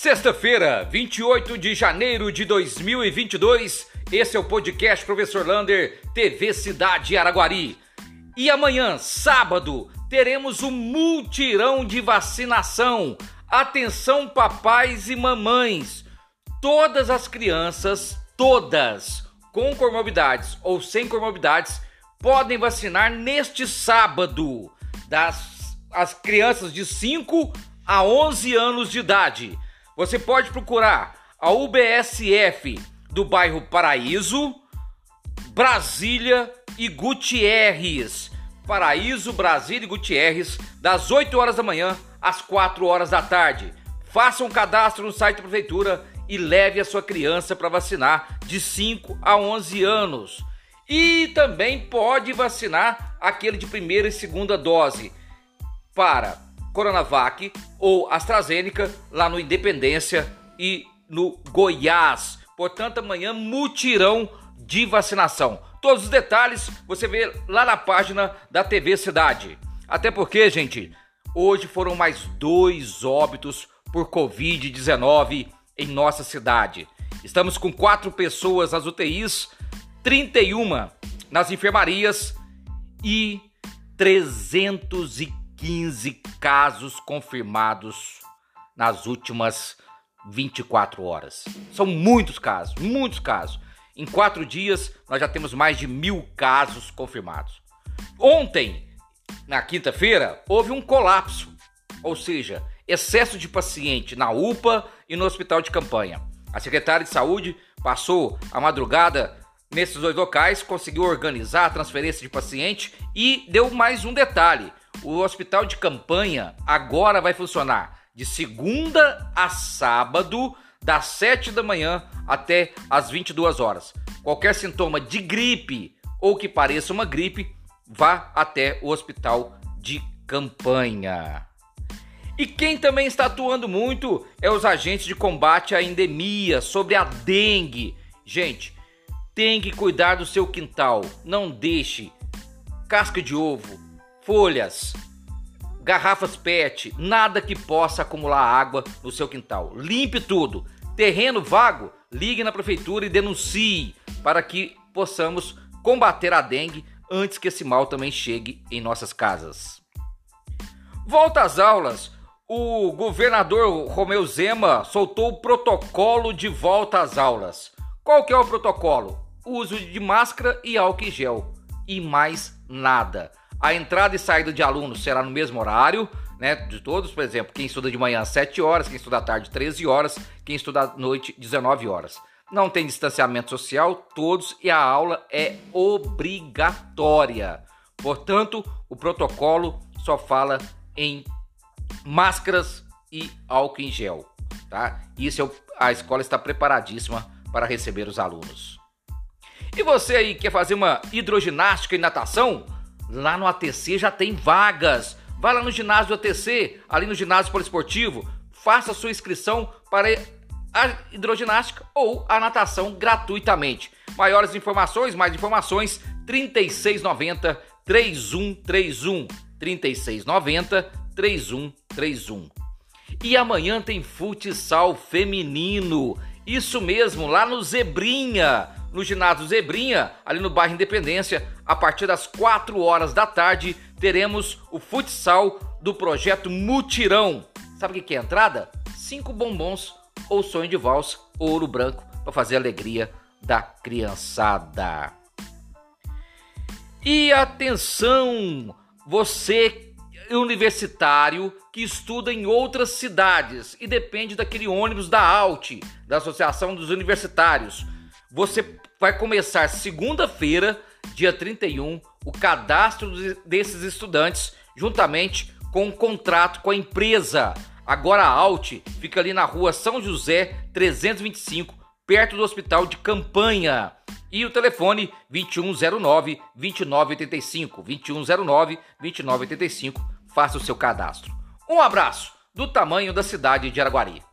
Sexta-feira, 28 de janeiro de 2022, esse é o podcast Professor Lander, TV Cidade Araguari. E amanhã, sábado, teremos um multirão de vacinação. Atenção, papais e mamães. Todas as crianças, todas, com comorbidades ou sem comorbidades, podem vacinar neste sábado. Das as crianças de 5 a 11 anos de idade. Você pode procurar a UBSF do bairro Paraíso, Brasília e Gutierrez. Paraíso, Brasília e Gutierrez, das 8 horas da manhã às 4 horas da tarde. Faça um cadastro no site da prefeitura e leve a sua criança para vacinar de 5 a 11 anos. E também pode vacinar aquele de primeira e segunda dose para Coronavac ou AstraZeneca lá no Independência e no Goiás. Portanto, amanhã mutirão de vacinação. Todos os detalhes você vê lá na página da TV Cidade. Até porque, gente, hoje foram mais dois óbitos por Covid-19 em nossa cidade. Estamos com quatro pessoas nas UTIs, 31 nas enfermarias e 315 15 casos confirmados nas últimas 24 horas. São muitos casos, muitos casos. Em quatro dias, nós já temos mais de mil casos confirmados. Ontem, na quinta-feira, houve um colapso, ou seja, excesso de paciente na UPA e no hospital de campanha. A secretária de saúde passou a madrugada nesses dois locais, conseguiu organizar a transferência de paciente e deu mais um detalhe: o hospital de campanha agora vai funcionar de segunda a sábado, das 7 da manhã até as 22 horas. Qualquer sintoma de gripe ou que pareça uma gripe, vá até o hospital de campanha. E quem também está atuando muito é os agentes de combate à endemia sobre a dengue. Gente, tem que cuidar do seu quintal. Não deixe casca de ovo, folhas, garrafas PET, nada que possa acumular água no seu quintal. Limpe tudo. Terreno vago, ligue na prefeitura e denuncie para que possamos combater a dengue antes que esse mal também chegue em nossas casas. Volta às aulas. O governador Romeu Zema soltou o protocolo de volta às aulas. Qual que é o protocolo? Uso de máscara e álcool em gel e mais nada. A entrada e saída de alunos será no mesmo horário, né? De todos, por exemplo, quem estuda de manhã 7 horas, quem estuda à tarde 13 horas, quem estuda à noite 19 horas. Não tem distanciamento social, todos e a aula é obrigatória. Portanto, o protocolo só fala em máscaras e álcool em gel, tá? Isso é a escola está preparadíssima para receber os alunos. E você aí quer fazer uma hidroginástica e natação? Lá no ATC já tem vagas. Vai lá no ginásio do ATC, ali no ginásio poliesportivo, faça sua inscrição para a hidroginástica ou a natação gratuitamente. Maiores informações, mais informações, 3690 3131 3690 3131. E amanhã tem futsal feminino. Isso mesmo, lá no Zebrinha no ginásio Zebrinha, ali no bairro Independência, a partir das 4 horas da tarde, teremos o futsal do projeto Mutirão. Sabe o que é a entrada? Cinco bombons ou sonho de valsa, ouro branco, para fazer a alegria da criançada. E atenção, você universitário que estuda em outras cidades e depende daquele ônibus da ALT, da Associação dos Universitários. Você vai começar segunda-feira, dia 31, o cadastro desses estudantes, juntamente com um contrato com a empresa. Agora a Alt fica ali na rua São José 325, perto do hospital de campanha. E o telefone 2109 2985, 2109 2985. Faça o seu cadastro. Um abraço do tamanho da cidade de Araguari.